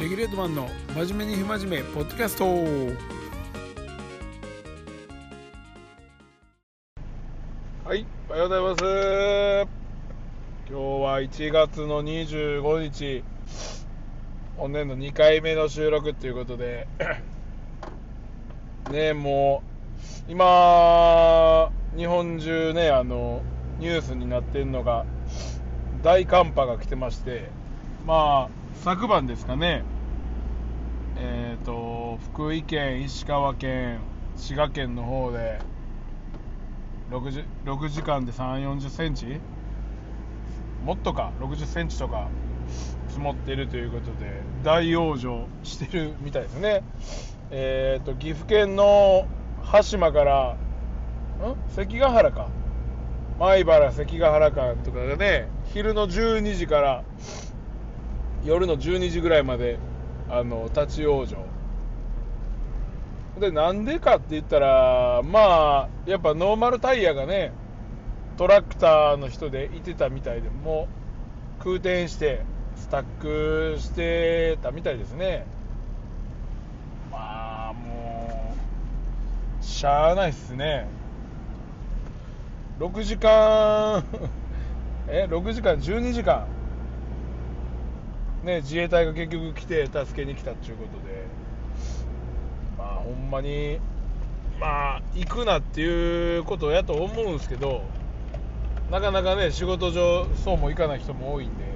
レギュレートマンの真面目に不真面目ポッドキャスト。はい、おはようございます。今日は1月の25日、本年の2回目の収録ということで、ねもう、今、日本中ね、あの、ニュースになってるのが、大寒波が来てまして、まあ、昨晩ですかね、えっ、と、福井県、石川県、滋賀県の方で、6時 ,6 時間で3 4 0センチ？もっとか？60センチとか積もっているということで大往生してるみたいですね。えっ、と岐阜県の羽島からん？関ヶ原か。米原関ヶ原間とかがね昼の12時から夜の12時ぐらいまであの立ち往生。でなんでかって言ったらまあやっぱノーマルタイヤがねトラクターの人でいてたみたいでもう空転してスタックしてたみたいですね。まあもうしゃあないっすね。6時間え6時間12時間。ね自衛隊が結局来て助けに来たっていうことで。まあほんまにまあ行くなっていうことやと思うんですけどなかなかね仕事上そうもいかない人も多いんで。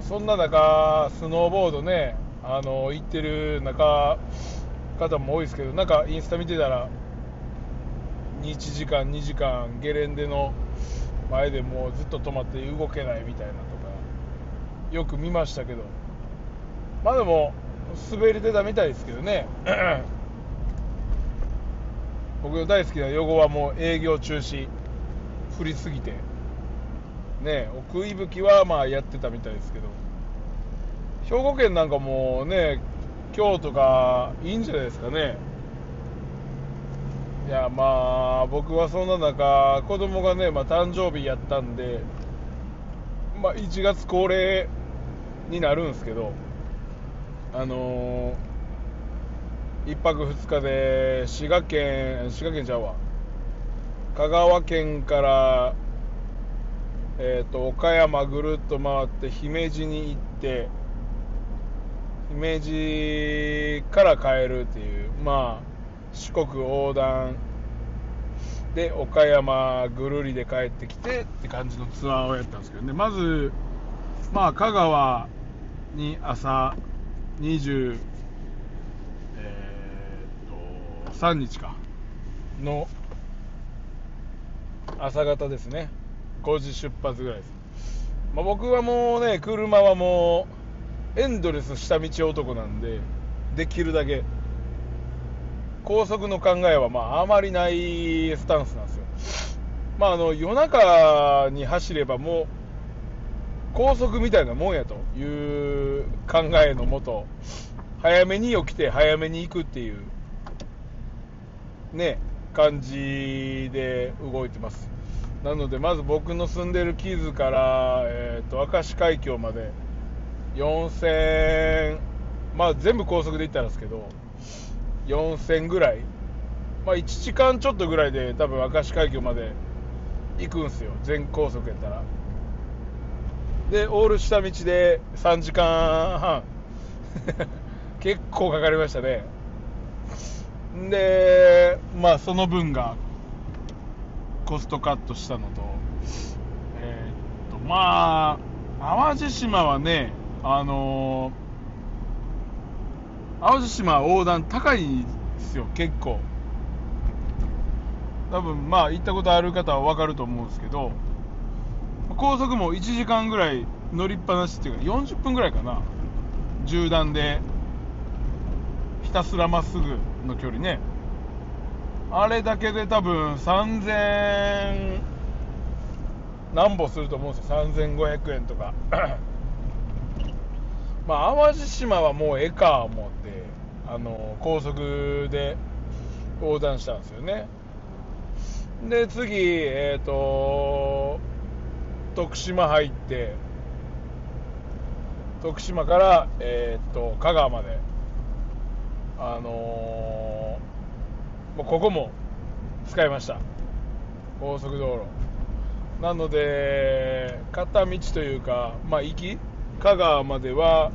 そんな中スノーボードねあの行ってる中方も多いですけどなんかインスタ見てたら1時間2時間ゲレンデの前でもうずっと止まって動けないみたいな。よく見ましたけど。まあでも滑り出たみたいですけどね。僕の大好きなヨゴはもう営業中止。降りすぎて。ね奥伊吹はまあやってたみたいですけど。兵庫県なんかもね今日とかいいんじゃないですかね。いやまあ僕はそんな中子供がね、まあ、誕生日やったんでまあ1月恒例になるんですけどあのー、1泊2日で滋賀県滋賀県ちゃうわ。香川県から、えー、と岡山ぐるっと回って姫路に行って姫路から帰るっていうまあ四国横断。で岡山ぐるりで帰ってきてって感じのツアーをやったんですけどね。まずまあ香川に朝20。えっと3日か。の朝方ですね。5時出発ぐらいです、まあ、僕はもうね車はもうエンドレス下道男なんでできるだけ高速の考えはまああまりないスタンスなんですよ。まああの夜中に走ればもう高速みたいなもんやという考えのもと早めに起きて早めに行くっていうね感じで動いてます。なのでまず僕の住んでる木津から、えー、と明石海峡まで4000まあ全部高速で行ったんですけど4000ぐらい。まあ1時間ちょっとぐらいで多分明石海峡まで行くんですよ。全高速やったら。でオール下道で3時間半。結構かかりましたね。でまあその分がコストカットしたのと。えー、っとまあ淡路島はねあのー、淡路島横断高いんですよ結構。多分まあ行ったことある方は分かると思うんですけど。高速も1時間ぐらい乗りっぱなしっていうか40分ぐらいかな。縦断でひたすらまっすぐの距離ね。あれだけで多分3000何歩すると思うんですよ。3500円とか。まあ淡路島はもうええか思ってあの高速で横断したんですよね。で次えっ、ー、と徳島入って徳島から、えーっと香川まで。あのーもうここも使いました。高速道路。なので片道というかまあ行き香川までは、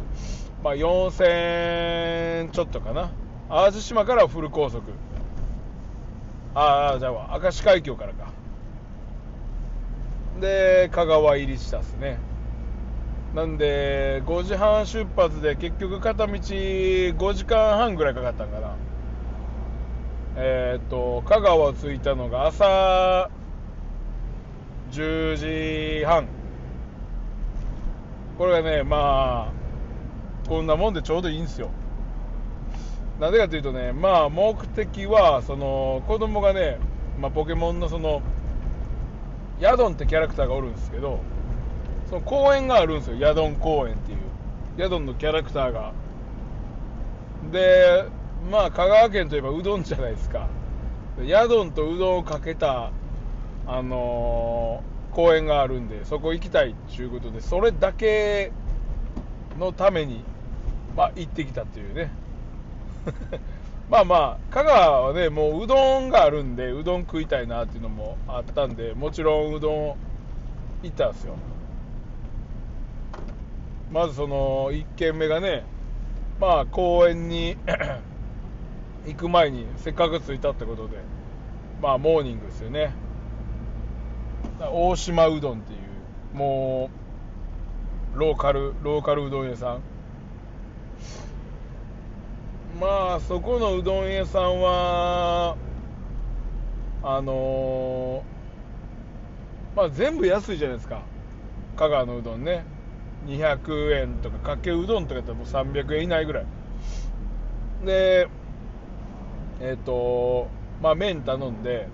まあ、4000ちょっとかな。淡路島からフル高速。ああじゃあ明石海峡からか。で香川入りしたっすね。なんで5時半出発で結局片道5時間半ぐらいかかったんかな。えーっと香川着いたのが朝10時半。これがねまあこんなもんでちょうどいいんですよ。なんでかというとねまあ目的はその子供がね、まあ、ポケモンのそのヤドンってキャラクターがおるんですけどその公園があるんですよ。ヤドン公園っていう。ヤドンのキャラクターが。でまあ香川県といえばうどんじゃないですか。ヤドンとうどんをかけたあのー公園があるんでそこ行きたいっていうことでそれだけのためにまあ行ってきたっていうね。まあまあ香川はねもううどんがあるんでうどん食いたいなっていうのもあったんでもちろんうどん行ったんですよ。まずその1軒目がねまあ公園に 行く前にせっかく着いたってことでまあモーニングですよね。大島うどんっていうもうローカルローカルうどん屋さん。まあそこのうどん屋さんはあのーまあ全部安いじゃないですか。香川のうどんね。200円とかかけうどんとかやったらもう300円以内ぐらい。でえっ、とまあ麺頼んで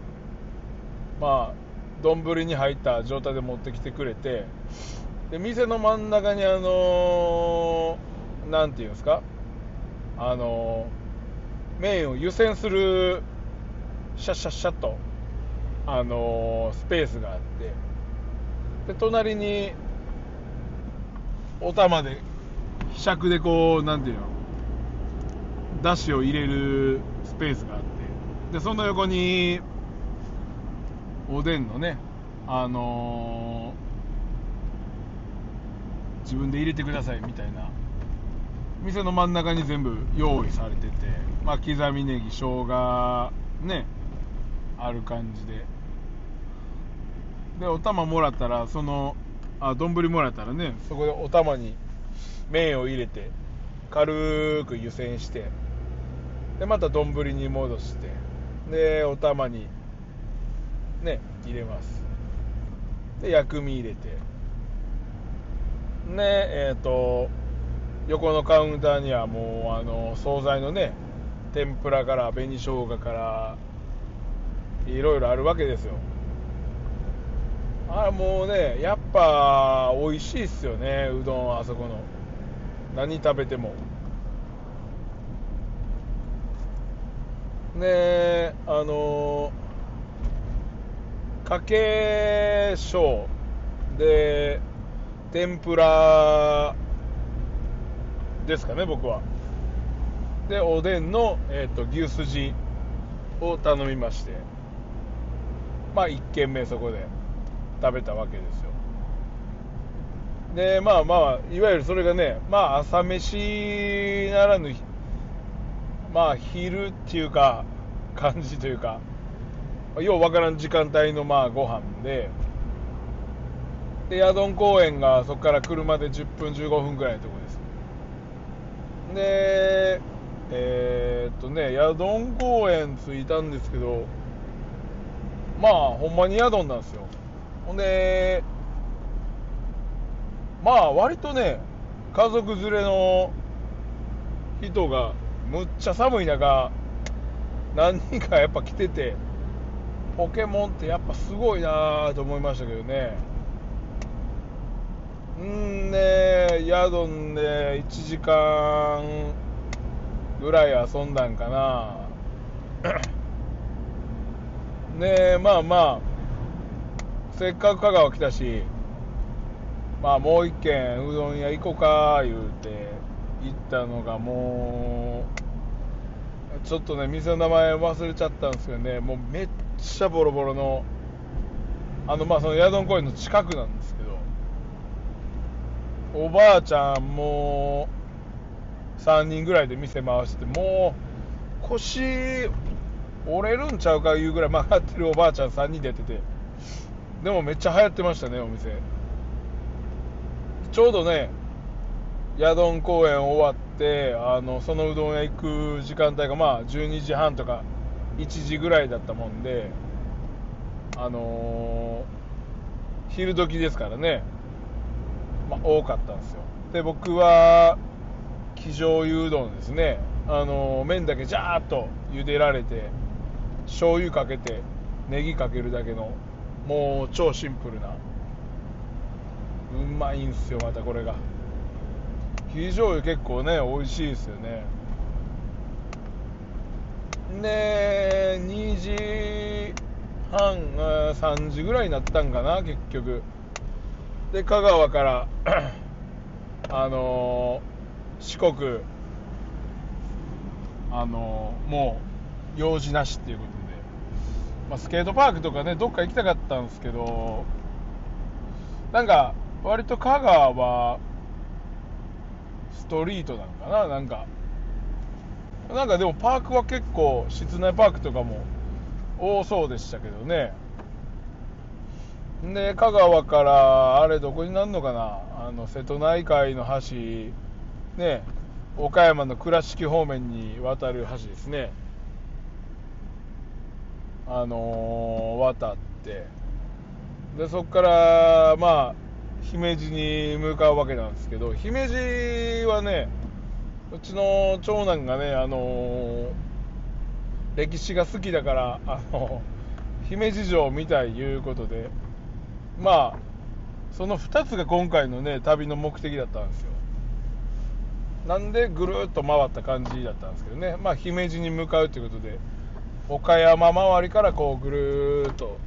まあ丼に入った状態で持ってきてくれてで店の真ん中にあのーていうんですか？あのー麺を湯煎するシャッシャッシャッとあのスペースがあってで隣にお玉でひしゃくでこうなんていうのだしを入れるスペースがあってでその横におでんのねあのー自分で入れてくださいみたいな店の真ん中に全部用意されてて、まあ、刻みネギ生姜ねある感じで。でお玉もらったらそのあ丼もらったらねそこでお玉に麺を入れて軽く湯煎してでまた丼に戻してでお玉にね入れます。で薬味入れて。ねえっ、と横のカウンターにはもうあの惣菜のね天ぷらから紅生姜からいろいろあるわけですよ。あもうねやっぱ美味しいっすよねうどんはあそこの。何食べても。ねえあのかけ小で天ぷらですかね僕は。でおでんの、えー、と牛すじを頼みまして。まあ1軒目そこで食べたわけですよ。でまあまあいわゆるそれがねまあ朝飯ならぬまあ昼っていうか感じというかようわからん時間帯のまあご飯で。でヤドン公園がそこから車で10分15分ぐらいのとこです。でえーっとねヤドン公園着いたんですけどまあほんまにヤドンなんですよ。ほんでまあ割とね家族連れの人がむっちゃ寒い中何人かやっぱ来ててポケモンってやっぱすごいなと思いましたけどね。んで宿んで1時間ぐらい遊んだんかな。ねえまあまあせっかく香川来たしまあもう一軒うどん屋行こうか言うて行ったのがもうちょっとね店の名前忘れちゃったんですけどねもうめっちゃボロボロのあのまあそのヤドン公園の近くなんですけどおばあちゃんも3人ぐらいで店回しててもう腰折れるんちゃうかいうぐらい曲がってるおばあちゃん3人でやってて。でもめっちゃ流行ってましたねお店。ちょうどねヤドン公演終わってあのそのうどん屋行く時間帯がまあ12時半とか1時ぐらいだったもんであのー昼時ですからね、まあ、多かったんですよ。で僕は生醤油うどんですね。あの麺だけジャーっと茹でられて醤油かけてネギかけるだけのもう超シンプルなうまいんすよまたこれが。生醤油結構ね美味しいですよね。で2時半3時ぐらいになったんかな結局。で香川から あのー四国あのーもう用事なしっていうことで、まあ、スケートパークとかねどっか行きたかったんですけどなんか割と香川はストリートなんかな？なんかなんかでもパークは結構室内パークとかも多そうでしたけどね。で香川からあれどこになるのかな？あの瀬戸内海の橋。ね。岡山の倉敷方面に渡る橋ですね。あのー渡って。でそこからまあ姫路に向かうわけなんですけど姫路はねうちの長男がねあのー歴史が好きだからあの姫路城を見たいいうことでまあその2つが今回のね旅の目的だったんですよ。なんでぐるっと回った感じだったんですけどね。まあ姫路に向かうということで岡山周りからこうぐるっと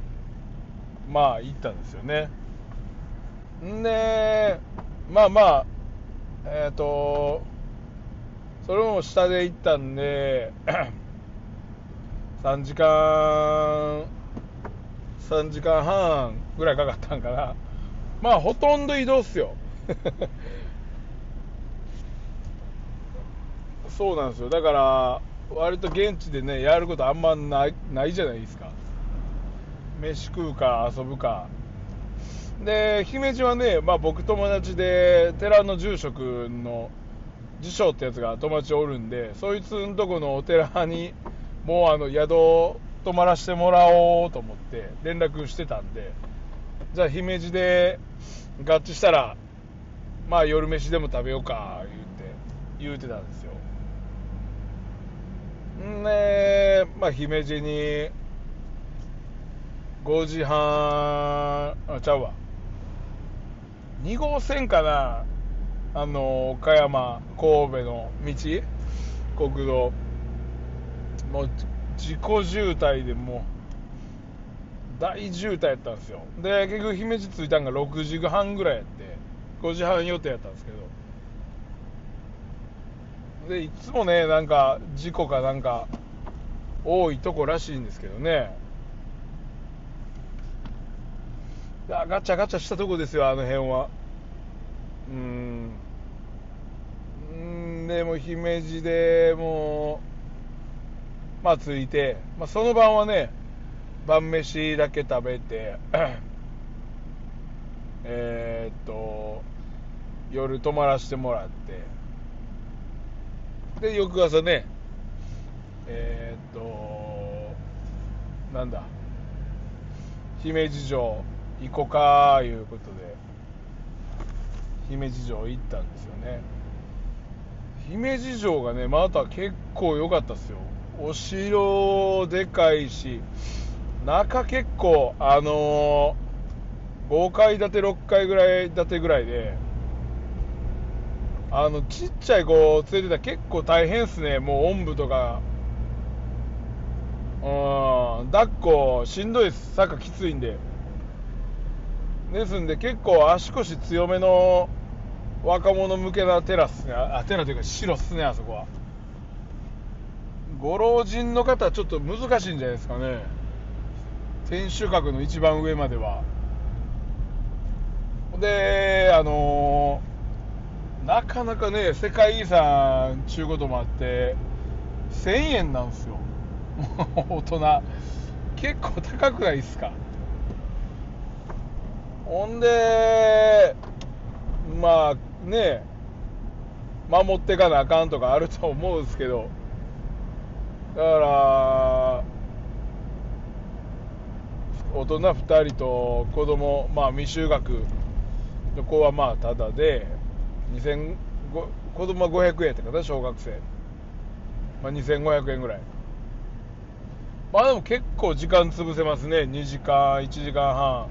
まあ行ったんですよね。んでまあまあえっ、とそれも下で行ったんで 3時間3時間半ぐらいかかったんかな。まあほとんど移動っすよ。そうなんですよ。だから割と現地でねやることあんまないないじゃないですか。飯食うか遊ぶか。で姫路はね、まあ、僕友達で寺の住職の辞書ってやつが友達おるんでそいつんとこのお寺にもうあの宿泊まらせてもらおうと思って連絡してたんでじゃあ姫路で合致したらまあ夜飯でも食べようか言うて言うてたんですよ。んでまあ姫路に5時半あちゃうわ。2号線かなあの岡山神戸の道国道。もう自己渋滞でもう大渋滞やったんですよ。で結局姫路着いたんが6時半ぐらいやって5時半予定やったんですけど。でいつもねなんか事故かなんか多いとこらしいんですけどね。ガチャガチャしたとこですよあの辺は。うん。うんでも姫路でもうまあ着いて、まあ、その晩はね晩飯だけ食べて えーっと夜泊まらせてもらってで翌朝ねえーっとなんだ姫路城行こかいうことで姫路城行ったんですよね。姫路城がねまた結構良かったですよ。お城でかいし中結構あのー、5階建て6階ぐらい建てぐらいであのちっちゃい子を連れてたら結構大変っすね。もうおんぶとか。うん抱っこしんどいっす。坂きついんで。ですんで結構足腰強めの若者向けなテラっすね。あテラというか白っすねあそこは。ご老人の方はちょっと難しいんじゃないですかね。天守閣の一番上までは。であのなかなかね世界遺産ちゅうこともあって1000円なんですよ。大人。結構高くないですか。ほんでまあね守ってかなあかんとかあると思うんですけど。だから大人2人と子供まあ未就学の子はまあただで2000子供は500円ったか小学生、まあ、2500円ぐらい。まあでも結構時間潰せますね。2時間1時間半。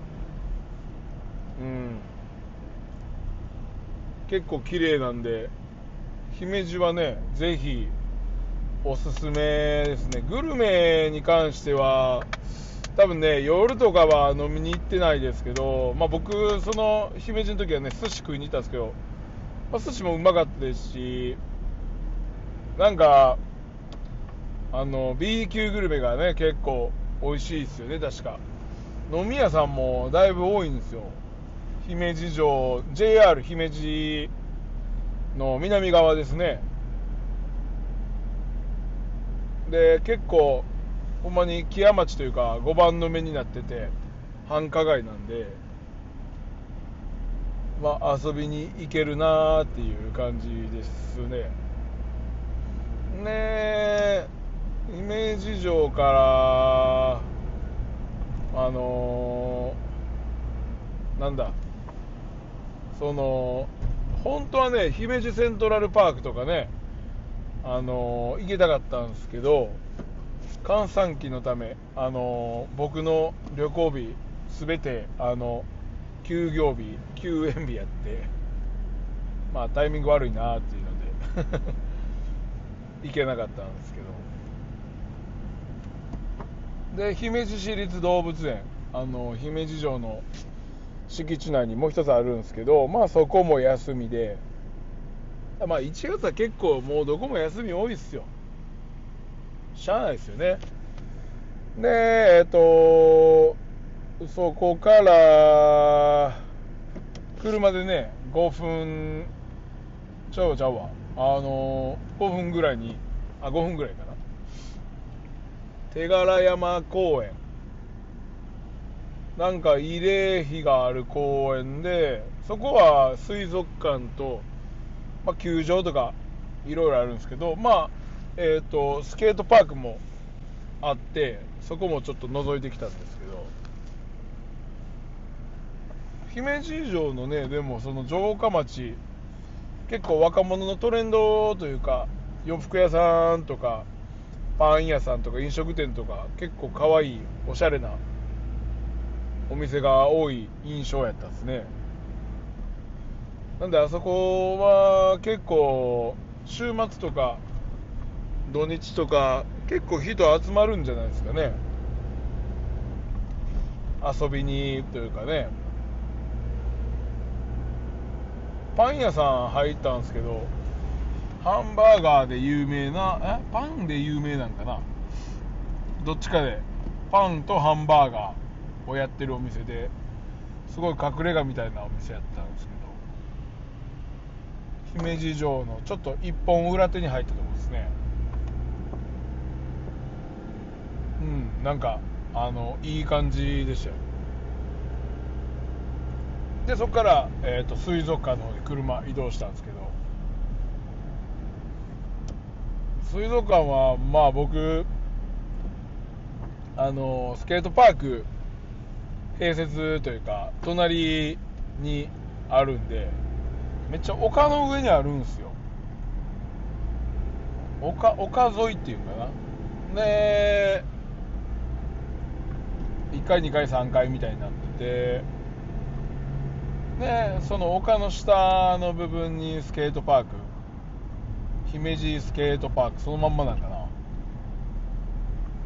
うん。結構綺麗なんで姫路はねぜひおすすめですね。グルメに関しては多分ね夜とかは飲みに行ってないですけど、まあ、僕その姫路の時はね寿司食いに行ったんですけど、まあ、寿司もうまかったですしなんかあの B 級グルメがね結構美味しいですよね確か。飲み屋さんもだいぶ多いんですよ。姫路城 JR 姫路の南側ですね。で結構ほんまに木屋町というか5番の目になってて繁華街なんでまあ遊びに行けるなーっていう感じですね。ねえ姫路城からあのーなんだその本当はね姫路セントラルパークとかねあの行きたかったんですけど閑散期のためあの僕の旅行日すべてあの休業日休園日やってまあタイミング悪いなっていうので行けなかったんですけど。で姫路市立動物園あの姫路城の敷地内にもう一つあるんですけどまあそこも休みでまあ1月は結構もうどこも休み多いっすよ。しゃあないですよね。でえっとそこから車でね5分ちゃうちゃうわ。あの5分ぐらいにあ5分ぐらいかな。手柄山公園。なんか慰霊碑がある公園でそこは水族館と、まあ、球場とかいろいろあるんですけどまあえっ、とスケートパークもあってそこもちょっと覗いてきたんですけど姫路城のねでもその城下町結構若者のトレンドというか洋服屋さんとかパン屋さんとか飲食店とか結構可愛いおしゃれなお店が多い印象やったんですね。なんであそこは結構週末とか土日とか結構人集まるんじゃないですかね。遊びにというかね。パン屋さん入ったんですけどハンバーガーで有名なえ？パンで有名なんかな？どっちかで。パンとハンバーガーをやってるお店ですごい隠れ家みたいなお店やったんですけど。姫路城のちょっと一本裏手に入ったとこですね。うんなんかあのいい感じでしたよ。でそこから、えー、と水族館の方に車移動したんですけど。水族館はまあ僕あのスケートパーク併設というか隣にあるんでめっちゃ丘の上にあるんですよ。丘丘沿いっていうのかな。で1階2階3階みたいになってて。でその丘の下の部分にスケートパーク。姫路スケートパーク。そのまんまなんかな。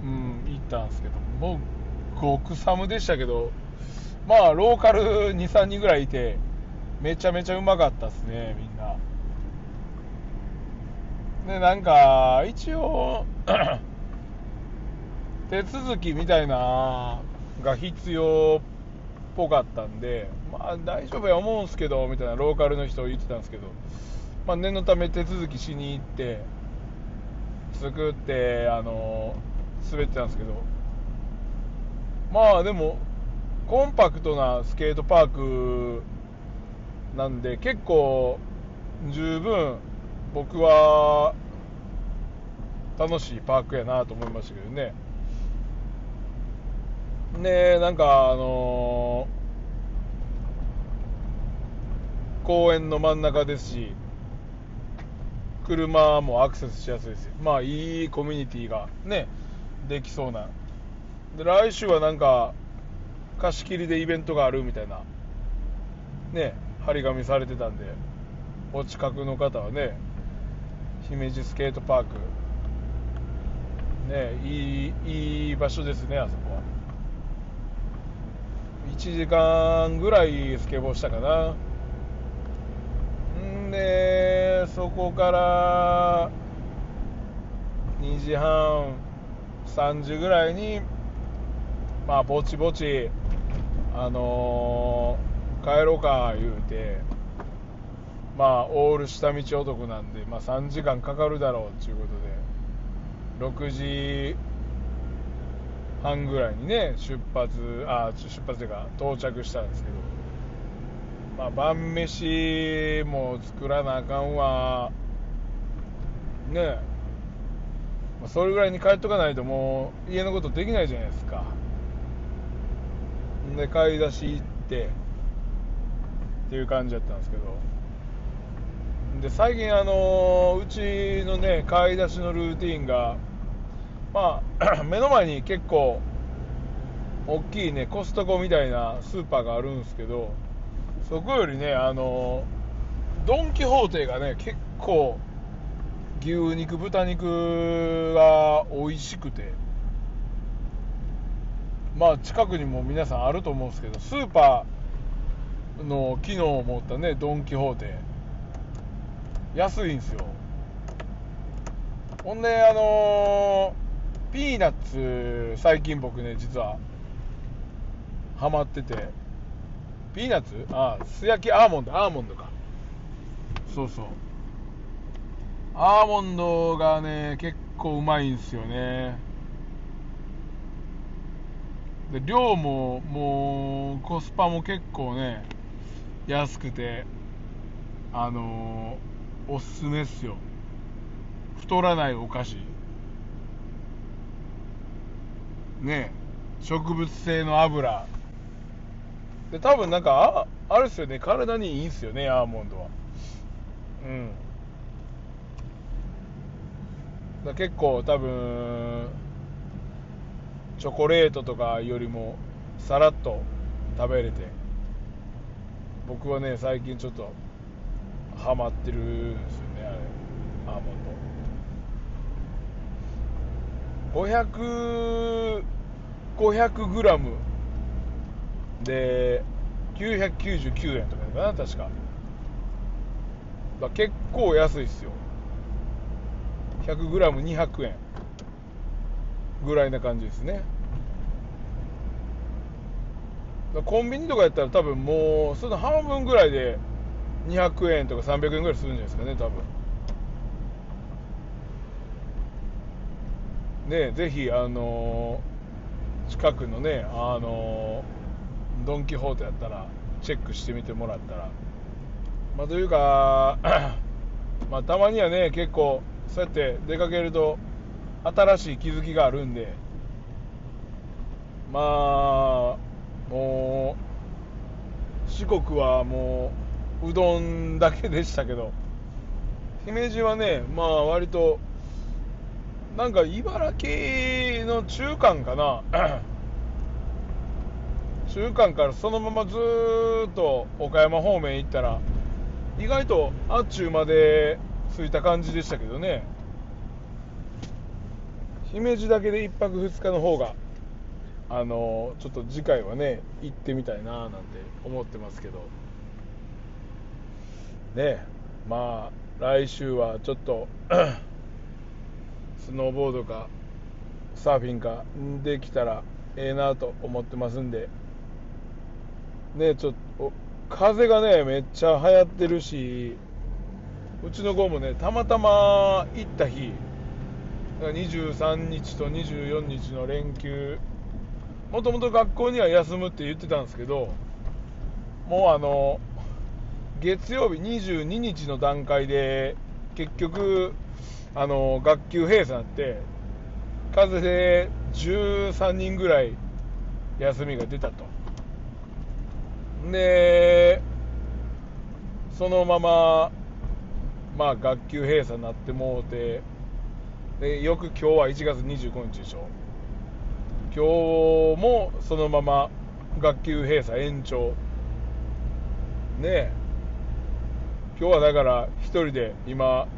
うん行ったんですけど。もう極寒でしたけど。まあローカル23人ぐらいいて。めちゃめちゃうまかったっすねみんな。でなんか一応 手続きみたいなが必要っぽかったんでまあ大丈夫や思うんすけどみたいなローカルの人言ってたんですけどまあ念のため手続きしに行って作ってあの滑ってたんですけどまあでもコンパクトなスケートパークなんで結構十分僕は楽しいパークやなと思いましたけどね。でなんかあの公園の真ん中ですし車もアクセスしやすいです。まあいいコミュニティがねできそうな。で来週はなんか貸し切りでイベントがあるみたいな。ね。張り紙されてたんでお近くの方はね姫路スケートパーク。ねいいいい場所ですねあそこは。1時間ぐらいスケボーしたかな。んでそこから2時半3時ぐらいにまあぼちぼちあのー帰ろうか言うてまあオール下道男なんで、まあ、3時間かかるだろうっていうことで6時半ぐらいにね出発あ出発というか到着したんですけどまあ晩飯も作らなあかんわ。ねまあそれぐらいに帰っとかないともう家のことできないじゃないですか。で買い出し行ってっていう感じだったんですけど。で最近あのうちのね買い出しのルーティンがまあ 目の前に結構大きいねコストコみたいなスーパーがあるんですけどそこよりねあのドン・キホーテがね結構牛肉豚肉が美味しくてまあ近くにも皆さんあると思うんですけどスーパーの機能を持ったねドン・キホーテ。安いんですよ。ほんであのーピーナッツ最近僕ね実はハマってて。ピーナッツ？あ素焼きアーモンド。アーモンドか。そうそう。アーモンドがね結構うまいんですよね。で量ももうコスパも結構ね安くてあのーおすすめっすよ。太らないお菓子。ねえ。植物性の油。で多分なんかああれですよね。体にいいんすよねアーモンドは。うん。だ結構多分チョコレートとかよりもさらっと食べれて。僕はね最近ちょっとハマってるんですよねあれ。アーモンド。500 500グラム。で999円とかかな確か。だ結構安いっすよ。100グラム200円ぐらいな感じですね。コンビニとかやったら多分もうその半分ぐらいで200円とか300円ぐらいするんじゃないですかね多分。ねぜひあのー近くのねあのードン・キホーテやったらチェックしてみてもらったら。まあというか まあたまにはね結構そうやって出かけると新しい気づきがあるんで。まあもう四国はもううどんだけでしたけど。姫路はねまあ割となんか茨城の中間かな。中間からそのままずーっと岡山方面行ったら意外とあっちゅうまで着いた感じでしたけどね。姫路だけで1泊2日の方があのちょっと次回はね行ってみたいななんて思ってますけど。ねまあ来週はちょっと スノーボードかサーフィンかできたらええなと思ってますんで。ねちょっと風がねめっちゃ流行ってるしうちの子もねたまたま行った日23日と24日の連休もともと学校には休むって言ってたんですけどもうあの月曜日22日の段階で結局あの学級閉鎖になって風邪で13人ぐらい休みが出たと。でそのまままあ学級閉鎖になってもうてでよく今日は1月25日でしょ。今日もそのまま学級閉鎖延長。ねえ。今日はだから1人で今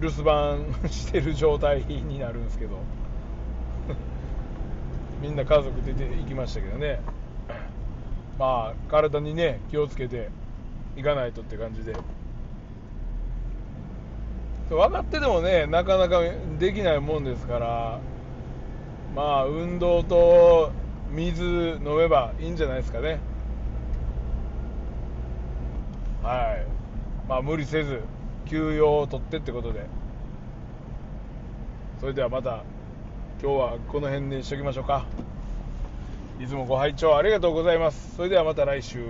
留守番してる状態になるんですけど。みんな家族出て行きましたけどね。まあ体にね気をつけていかないとって感じで。分かっててもねなかなかできないもんですから。まあ運動と水飲めばいいんじゃないですかね。はい。まあ無理せず休養を取ってってことで。それではまた今日はこの辺にしときましょうか。いつもご拝聴ありがとうございます。それではまた来週。